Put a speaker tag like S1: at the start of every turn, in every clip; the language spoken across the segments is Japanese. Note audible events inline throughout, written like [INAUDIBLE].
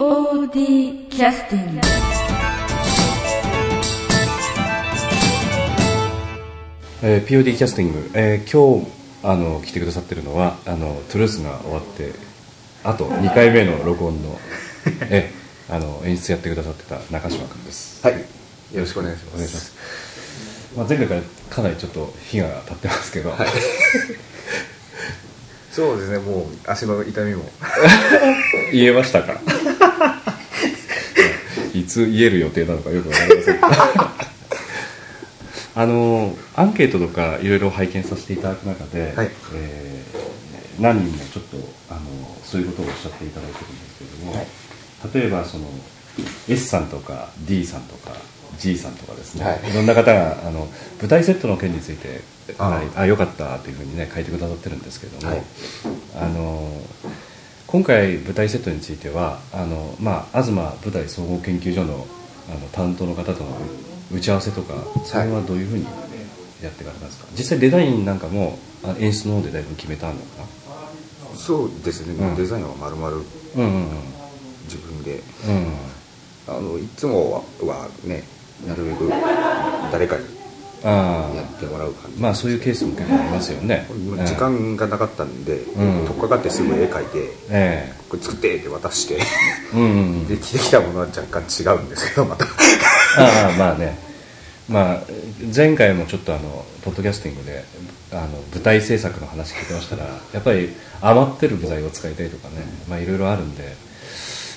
S1: POD キャスティング
S2: えー POD キャスティング、えー今日あの来てくださってるのはあのトゥルースが終わってあと2回目の録音の [LAUGHS] えあの演出やってくださってた中島君です。
S3: はい。よろしくお願いします。
S2: お願いします、まあ、前回からかなりちょっと火が立ってますけど、
S3: そうですね、もう足の痛みも。[LAUGHS]
S2: 言えましたか？いつ言える予定なのかよくわかりません [LAUGHS] あのアンケートとかいろいろ拝見させていただく中で、
S3: はい。
S2: えー何人もちょっとあのそういうことをおっしゃっていただいてるんですけれども、
S3: はい。
S2: 例えばその S さんとか D さんとか G さんとかですね、
S3: はい。
S2: い、ろんな方があの舞台セットの件について
S3: あ
S2: あよかったというふうにね書いてくださってるんですけれども、
S3: はい。
S2: あの今回舞台セットについてはあの、まあ、東舞台総合研究所のあの担当の方との打ち合わせとかそれはどういうふうにやっていかれたんですか？実際デザインなんかもあ演出の方でだいぶ決めたのか？
S3: そうですね、
S2: うん。
S3: デザインは丸々
S2: なうんうん。
S3: 自分で。
S2: うんうん。
S3: あの、いつもははね、なるべく誰かにやってもらう感じ。
S2: まあそういうケースも結構ありますよね。
S3: 時間がなかったんで、
S2: うん。
S3: 取っかかってすぐ絵描いて、
S2: え
S3: これ作ってって渡して、
S2: えうん [LAUGHS]
S3: で、着てきたものは若干違うんですけど、また。
S2: ああまあね。まあ前回もちょっとあのポッドキャスティングであの舞台制作の話聞いてましたらやっぱり余ってる部材を使いたいとかねまあいろいろあるんで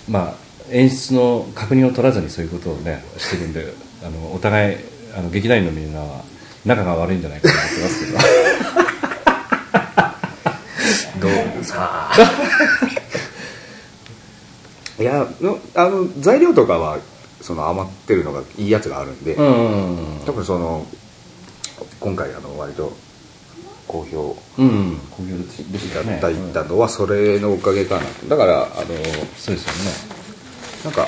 S2: まあ演出の確認を取らずにそういうことをねしてるんであのお互いあの劇団員のみんなは仲が悪いんじゃないかと思ってますけど。
S3: どうさあいやのあの材料とかはその余ってるのがいいやつがあるんで、
S2: うんうんうん
S3: 多分その今回あの割と好評。
S2: うんうん。好評でし
S3: い
S2: た
S3: だいたのはそれのおかげかな。だからあの
S2: そうですよ
S3: なんか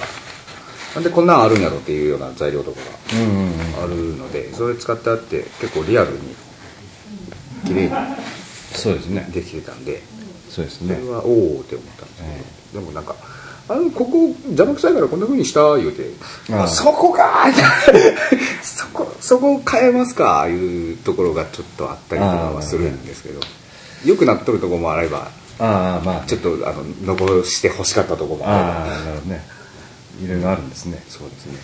S3: なんでこんなんあるんやろっていうような材料とかがあるのでそれ使ってあって結構リアルに綺麗に
S2: そうですね。
S3: できてたんで
S2: そうですね。
S3: それはおおって思ったんですけど、でもなんかあのここ邪魔くさいからこんな風にした言うて
S2: あ
S3: そこか [LAUGHS] そこそこ変えますかいうところがちょっとあったりとかはするんですけどよくなっとるところもあれば
S2: ああまあ
S3: ちょっとあの残して欲しかったところもあれば。
S2: ああなるほどねいろいろあるんですね。
S3: そうですね。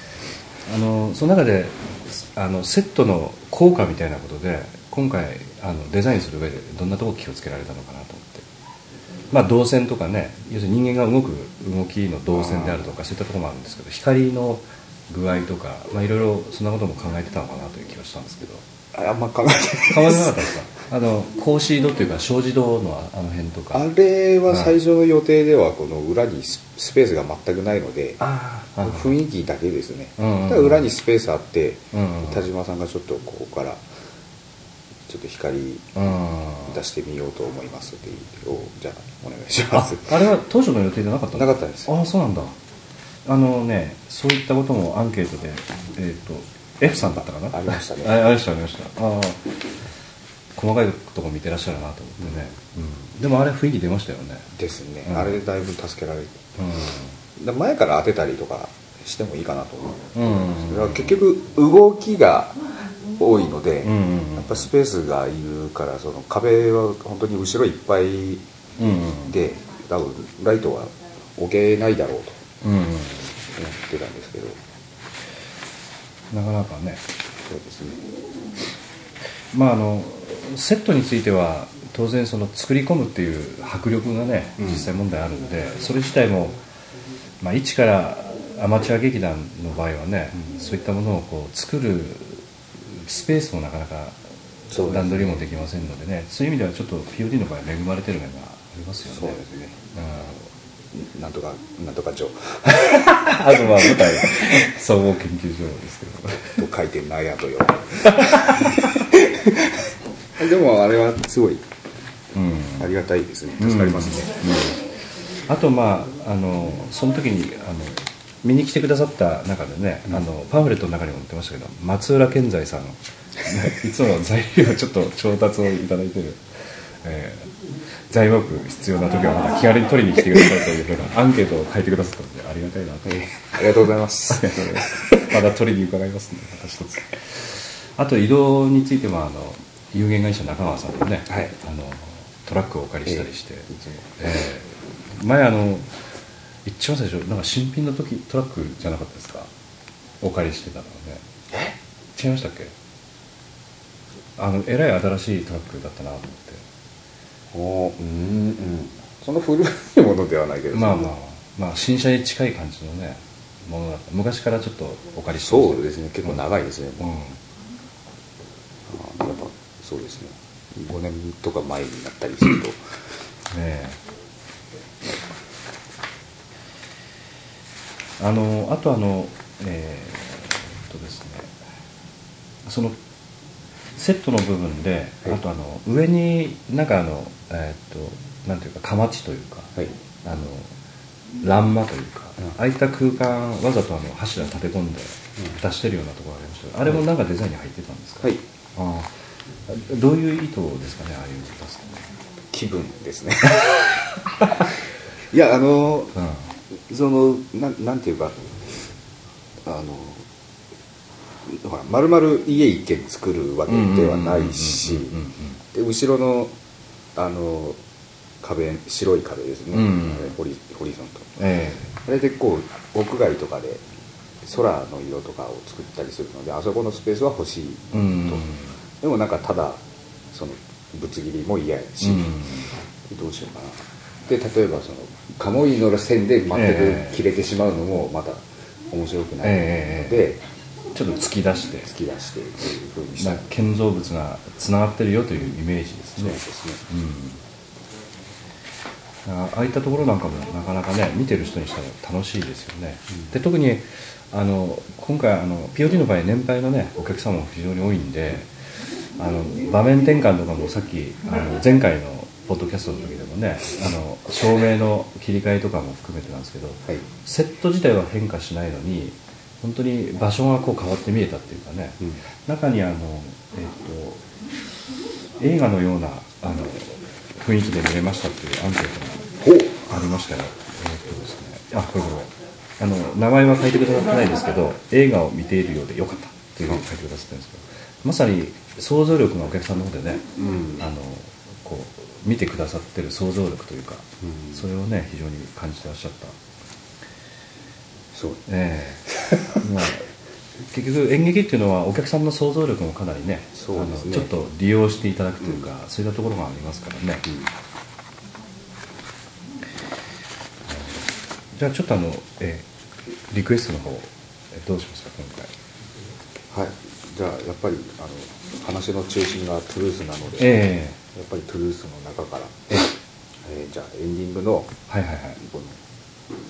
S2: あのその中であのセットの効果みたいなことで今回あのデザインする上でどんなところ気をつけられたのかなと思って。まあ動線とかね要するに人間が動く動きの動線であるとかそういったところもあるんですけど光の具合とかまあいろいろそんなことも考えてたのかなという気がしたんですけど。
S3: ああんま考えてない
S2: 考えてなかったですか？あの格子戸というか障子戸のあの辺とか。
S3: あれは最初の予定ではこの裏にススペースが全くないので
S2: ああ
S3: 雰囲気だけですね、
S2: うんうんうん。
S3: だから裏にスペースあって、
S2: うんうん。
S3: 田島さんがちょっとここからちょっと光
S2: うん。
S3: 出してみようと思いますっていうをじゃあお願いしま
S2: あ
S3: す。
S2: あれは当初の予定じゃなかったの
S3: なかったです。
S2: ああそうなんだ。あのねそういったこともアンケートでえっ、と F さんだったかな？
S3: ありましたね。
S2: あありましたありました。ああ細かいとこ見てらっしゃるなと思ってね、うん。でもあれ雰囲気出ましたよね。
S3: ですね、
S2: うん。
S3: あれでだいぶ助けられて
S2: う
S3: で前から当てたりとかしてもいいかなと思う、
S2: んうん。
S3: だから結局動きが多いので、やっぱスペースがいるからその壁は本当に後ろいっぱいで多分ライトは置けないだろうと思ってたんですけど。
S2: なかなかね。
S3: そうですね。
S2: まああのセットについては当然その作り込むっていう迫力がね
S3: うん。
S2: 実際問題あるんで、それ自体も、まあ、一からアマチュア劇団の場合はね、そういったものをこう作るスペースもなかなか段取りもできませんのでねそういう意味ではちょっと POD の場合は恵まれてる面がありますよね。
S3: そうですね。
S2: うん。
S3: なんとかなんとか上 [LAUGHS]
S2: あとまあ舞台。総合研究所ですけど。
S3: と書いてないやとよ [LAUGHS] でもあれはすごい
S2: うん。
S3: ありがたいですね。助かりますね、
S2: あとまああのその時にあの見に来てくださった中でね、あのパンフレットの中にも載ってましたけど松浦健在さんいつも材料をちょっと調達をいただいてる、えー材木必要な時はまた気軽に取りに来てくださいというふうなアンケートを書いてくださったのでありがたいなと、
S3: えありがとうございます。
S2: ありがとうございます。まだ取りに伺いますのでまた一つあと移動についてはあの有限会社中川さんのね、
S3: はい。
S2: あのトラックをお借りしたりして、
S3: ええいつも。
S2: ええ。前あの一番最初なんか新品の時トラックじゃなかったですか？お借りしてたのね。違いましたっけ？あのえらい新しいトラックだったなと思って。
S3: おーうんうん。その古いものではないけど。
S2: まあまあまあ。新車に近い感じのねものだった。昔からちょっとお借りして
S3: そうですね。結構長いですね、
S2: うん、
S3: もうあやっぱそうですね。5年とか前になったりすると。
S2: ねえ。あのあとあのえーっとですね。そのセットの部分で、
S3: はい。
S2: あとあの上になんかあのえーっとなんていうかかまちというか、
S3: はい。
S2: あの欄間というか、
S3: うん。
S2: ああいった空間わざとあの柱立て込んで出してるようなところがありました。けどあれもなんかデザインに入ってたんですか、
S3: はい。
S2: ああどういう意図ですかねああいうの出す
S3: 気分ですね。[LAUGHS] いやあの
S2: の、うん。
S3: そのなんなんていうかあのほら丸々家一軒作るわけではないし
S2: うんうんうんうん
S3: で後ろのあの壁白い壁ですね、
S2: うん
S3: あれホリホリゾンと
S2: え
S3: あれでこう屋外とかで空の色とかを作ったりするのであそこのスペースは欲しい
S2: えうん
S3: と、でもなんかただそのぶつ切りも嫌やし、どうしようかな。で例えばその鴨居の線で全
S2: ええ
S3: く切れてしまうのもまた面白くないので、
S2: えちょっと突き出して。
S3: 突き出して。っていうふうにした
S2: まあ建造物がつながってるよというイメージですね。
S3: そうですね。
S2: うん。あああいったところなんかもなかなかね見てる人にしたら楽しいですよね、で特にあの今回あの POD の場合年配のねお客様も非常に多いんであの場面転換とかもさっきあの前回のポッドキャストの時でもねあの照明の切り替えとかも含めてなんですけど、
S3: はい。
S2: セット自体は変化しないのに本当に場所がこう変わって見えたっていうかね、
S3: うん。
S2: 中にあの、えっと映画のようなあの雰囲気で見れましたっていうアンケートがありましたよ、えっとですね、あこれこれ。あの名前は書いてくださってないですけど映画を見ているようでよかったっていうふうに書いてくださってるんですけどまさに想像力がお客さんの方でね、
S3: うん。
S2: あのこう見てくださってる想像力というか、
S3: うん。
S2: それをね非常に感じてらっしゃった。
S3: そう。
S2: ええ。まあ、[LAUGHS] 結局演劇っていうのはお客さんの想像力もかなりね
S3: ね。
S2: あのちょっと利用していただくというか、そういったところがありますからね、
S3: うん。
S2: じゃあちょっとあの、えーリクエストの方えーどうしますか今回。
S3: はいじゃあやっぱりあの話の中心がトゥルースなので、
S2: え
S3: やっぱりトゥルースの中から、えーじゃあエンディングの
S2: えはいはいはい。
S3: この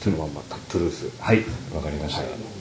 S3: そのまんまトゥルース。
S2: はいわかりました、
S3: はい「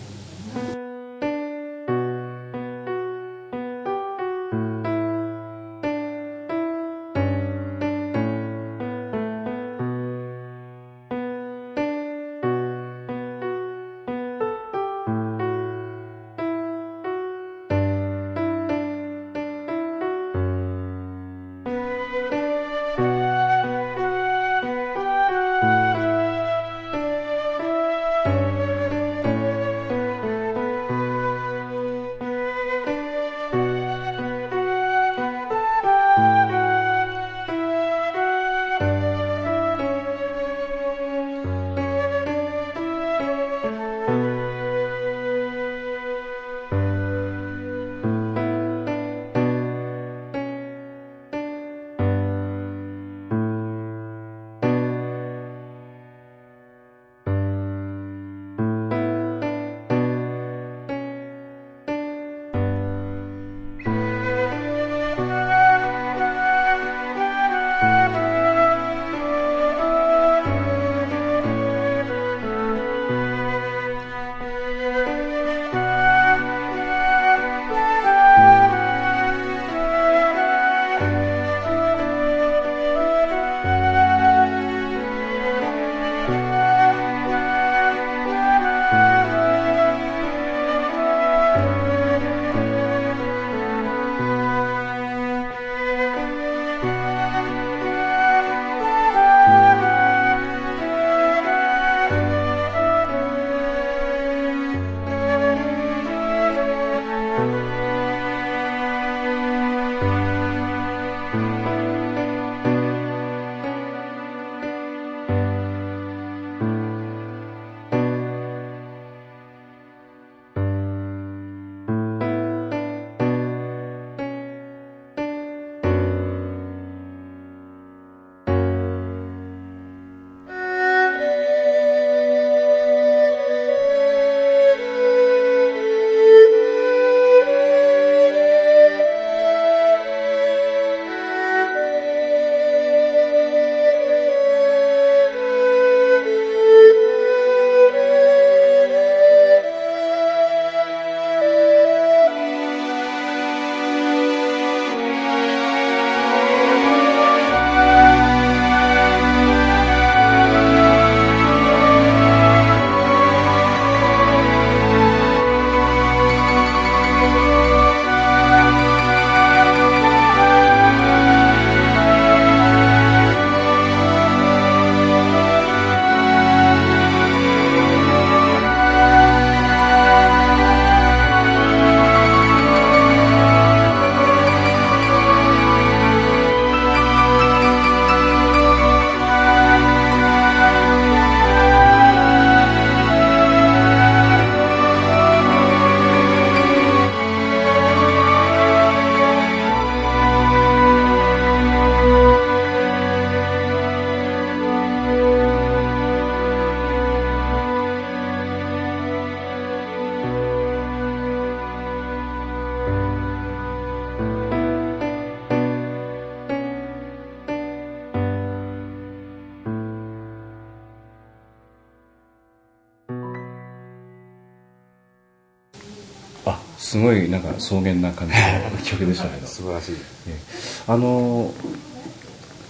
S2: あすごいなんか草原な感じの曲でしたけど。
S3: 素晴らしい。
S2: えあの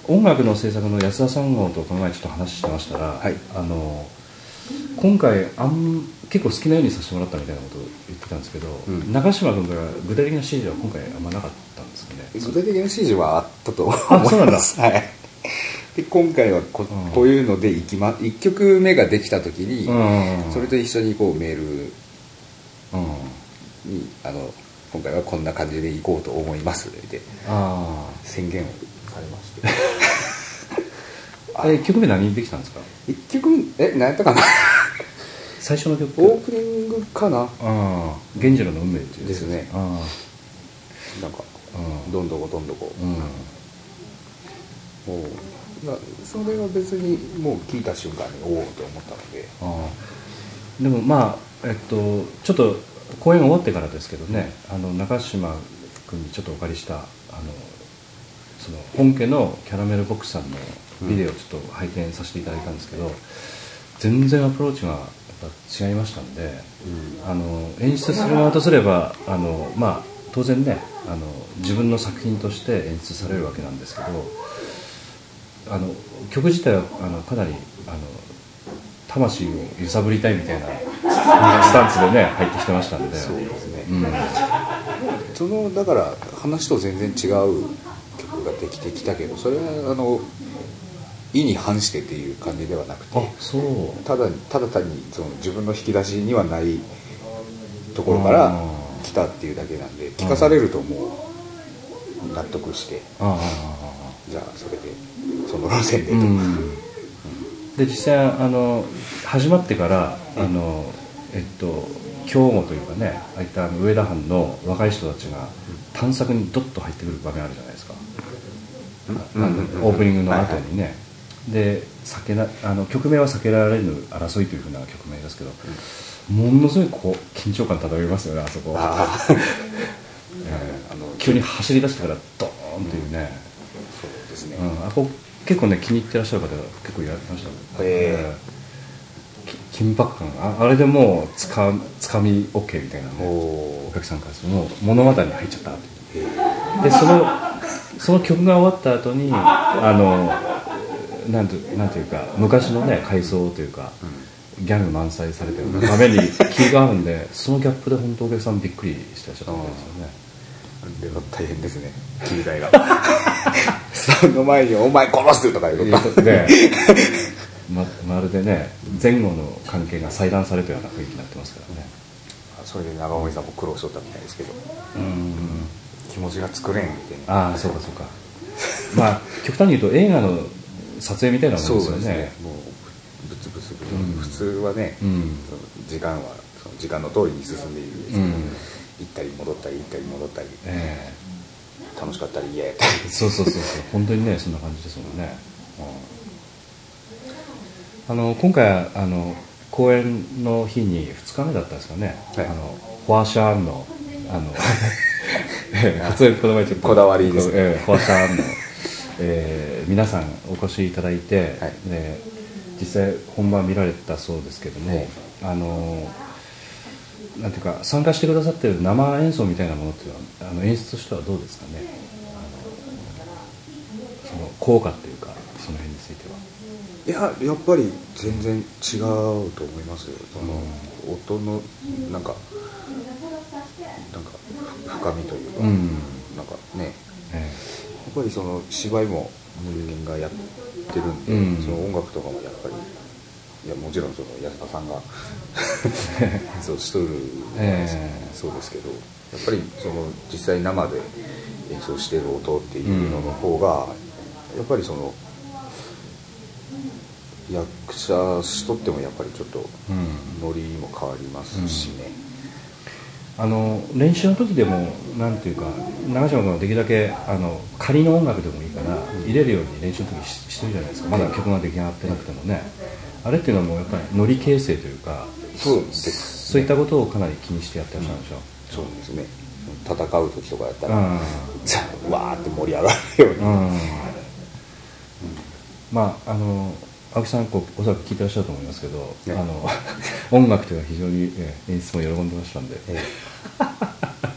S2: 音楽の制作の安田さんとこの前ちょっと話してましたら、
S3: はい。
S2: あの今回あん結構好きなようにさせてもらったみたいなことを言ってたんですけど、
S3: うん。
S2: 長嶋君から具体的な指示は今回あんまなかったんですよね？
S3: 具体的な指示はあったと思い
S2: あそうなんだ。
S3: ま [LAUGHS] すはい。で今回はこ,、
S2: うん。
S3: こういうのでいきま1曲目ができた時に、
S2: うん
S3: それと一緒にこうメール
S2: うん
S3: にあの今回はこんな感じでいこうと思います。で
S2: あ
S3: 宣言をされまして。[LAUGHS]
S2: あ1曲目何できたんですか
S3: ？1曲え何やったかな？
S2: 最初の曲。
S3: オープニングかな？
S2: ああ源次郎の運命っていう
S3: ですね。
S2: あ
S3: なんかどんどこどんどこ、
S2: うん。
S3: もうなそれは別にもう聞いた瞬間におおと思ったので。
S2: ああでもまあえっとちょっと公演終わってからですけどねあの中島君にちょっとお借りしたあのその本家のキャラメルボックスさんのビデオをちょっと拝見させていただいたんですけど、全然アプローチがやっぱ違いましたんで、あの演出する側とすればあの、まあ、当然ねあの自分の作品として演出されるわけなんですけどあの曲自体はあのかなりあの魂を揺さぶりたいみたいな [LAUGHS] スタンツでね入ってきてましたんで
S3: そうですね。
S2: うん、
S3: そのだから話と全然違う曲ができてきたけどそれはあの意に反してっていう感じではなくてただただ単にその自分の引き出しにはないところから
S2: うん
S3: 来たっていうだけなんで聞かされるともう納得して。
S2: あ
S3: じゃあそれでその路線でと、
S2: あうんで実際あの始まってからあのえっと兵庫というかねああいった上田藩の若い人たちが探索にドッと入ってくる場面あるじゃないですか、オープニングの後にね、で避けなあの曲名は避けられぬ争いというふうな曲名ですけど、ものすごいこう緊張感漂いますよねあそこ、
S3: ああ
S2: え
S3: あの
S2: ー急に走り出してからドーンというね、
S3: そうですね、
S2: うん、あこ結構ね気に入ってらっしゃる方結構いらっしゃいました。えーき緊迫感ああれでもうつかつかみ OK みたいな
S3: お
S2: ね
S3: お
S2: お客さんからするともう物語に入っちゃったっていう。
S3: ー。
S2: でそのその曲が終わった後にあのなんてなんていうか昔のね回想というか、ギャグ満載されてる場面に気が合うんでそのギャップで本当お客さんびっくりしてらっしゃったんですよね。
S3: あれは大変ですね。切り替えがその前に「お前殺す!」とか言うこと
S2: でままるでね前後の関係が裁断されたような雰囲気になってますからね。
S3: それで長森さんも苦労しとったみたいですけど。
S2: うん
S3: 気持ちが作れんみたいな。
S2: ああそうかそうか。まあ極端に言うと映画の撮影みたいなもんですよね。
S3: もうブツブツブツ、
S2: うん
S3: 普通はね、
S2: うん。
S3: 時間はその時間の通りに進んでいるんですけど、
S2: うん。
S3: 行ったり戻ったり行ったり戻ったり。
S2: え
S3: 楽しかったり嫌やったり
S2: えそうそうそうそう。本当にねそんな感じですもんね、うん。あの今回あの公演の日に2日目だったんですかね、
S3: はい。
S2: あのフォアシャーンのあのええ普通にこの前ちょっと。
S3: こだわりです。ね
S2: ええフォアシャーンの、えー皆さんお越しいただいて、
S3: はい。
S2: で実際本番見られたそうですけども、
S3: はい。
S2: あのなんていうか参加してくださってる生演奏みたいなものっていうのはあの演出としてはどうですかね？その効果っていうかその辺については。い
S3: ややっぱり全然違うと思いますよ。その、音のなんかなんか深みというか、
S2: うん。
S3: なんかね。
S2: え
S3: やっぱりその芝居も人間がやってるんで、
S2: うん。
S3: その音楽とかもやっぱりいやもちろんその安田さんがそうしとる
S2: え
S3: そうですけどやっぱりその実際生で演奏してる音っていうのの方が、やっぱりその役者しとってもやっぱりちょっとノリも変わりますしね、
S2: あの練習の時でもなんていうか長嶋君はできるだけあの仮の音楽でもいいから入れるように練習の時ししてるじゃないですか。まだ曲が出来上がってなくてもねあれっていうのはもうやっぱりノリ形成というか
S3: そうです
S2: そういったことをかなり気にしてやってらっしゃるんでしょ？
S3: そうですね。戦う時とかやったら、
S2: うん。
S3: じゃあわーって盛り上がるように、
S2: うん。まああの青木さんこうおそらく聞いてらっしゃると思いますけど、
S3: ね
S2: あの [LAUGHS] 音楽というのは非常に、えー演出も喜んでましたんで、
S3: ええ。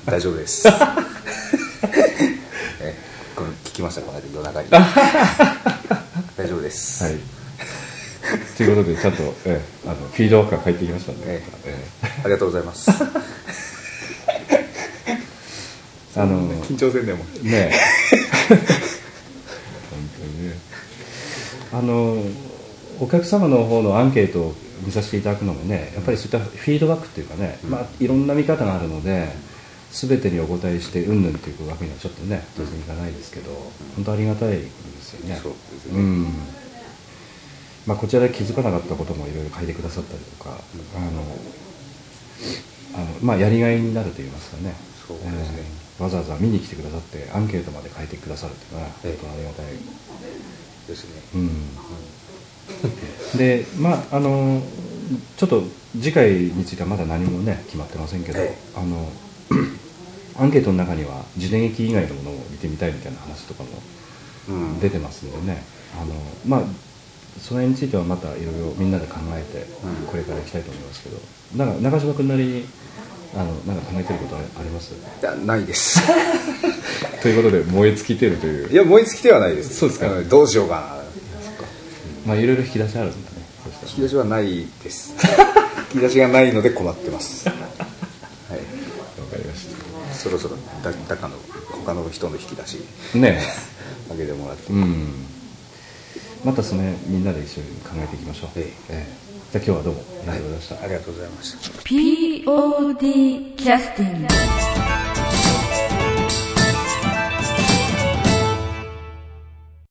S3: 大丈夫です、[LAUGHS] ええ。これ聞きましたこの間夜中に。[LAUGHS] 大丈夫です、
S2: はいということでちゃんと、えーあのフィードバックが返ってきましたんで、
S3: え
S2: え。
S3: ありがとうございます。
S2: ー [LAUGHS] あの
S3: 緊張せんでも。
S2: ねえ。本当にね。あのお客様の方のアンケートを見させていただくのもねやっぱりそういったフィードバックっていうかね、まあ、いろんな見方があるので全てにお答えしてうんぬんっていうわけにはちょっとね当然いかないですけど本当ありがたいですよね。
S3: そうですね。
S2: んまあ、こちらで気づかなかったこともいろいろ書いてくださったりとか、あのあのまあ、やりがいになると言いますかね。
S3: そうですね。
S2: えーわざわざ見に来てくださってアンケートまで書いてくださるっていうのは
S3: ええ。
S2: 本当ありがたい、
S3: ですね。
S2: うん、でまああのちょっと次回についてはまだ何もね決まってませんけど、
S3: ええ。
S2: あの [CLEARS THROAT] アンケートの中には時代劇以外のものを見てみたいみたいな話とかも
S3: うん。
S2: 出てますんでね、あのまあその辺についてはまたいろいろみんなで考えて
S3: うん。
S2: これからいきたいと思いますけど、なんか中島君なりにあのなんか考えてることあります？
S3: ないです。[LAUGHS]
S2: ということで燃え尽きてるという。
S3: いや燃え尽きてはないです。
S2: そうですか。
S3: ん。どうしようか
S2: まあいろいろ引き出しあるんだね。
S3: 引き出しはないです。[LAUGHS] 引き出しがないので困ってます。はい。
S2: わかりまし
S3: そろそろだだかの他の人の引き出し
S2: たね
S3: あげ [LAUGHS] てもらって、
S2: うんまたその辺みんなで一緒に考えていきましょう、
S3: え
S2: え。えじゃあ今日はどうもありがとうございました、
S3: ありがとうございました。
S1: POD キャスティング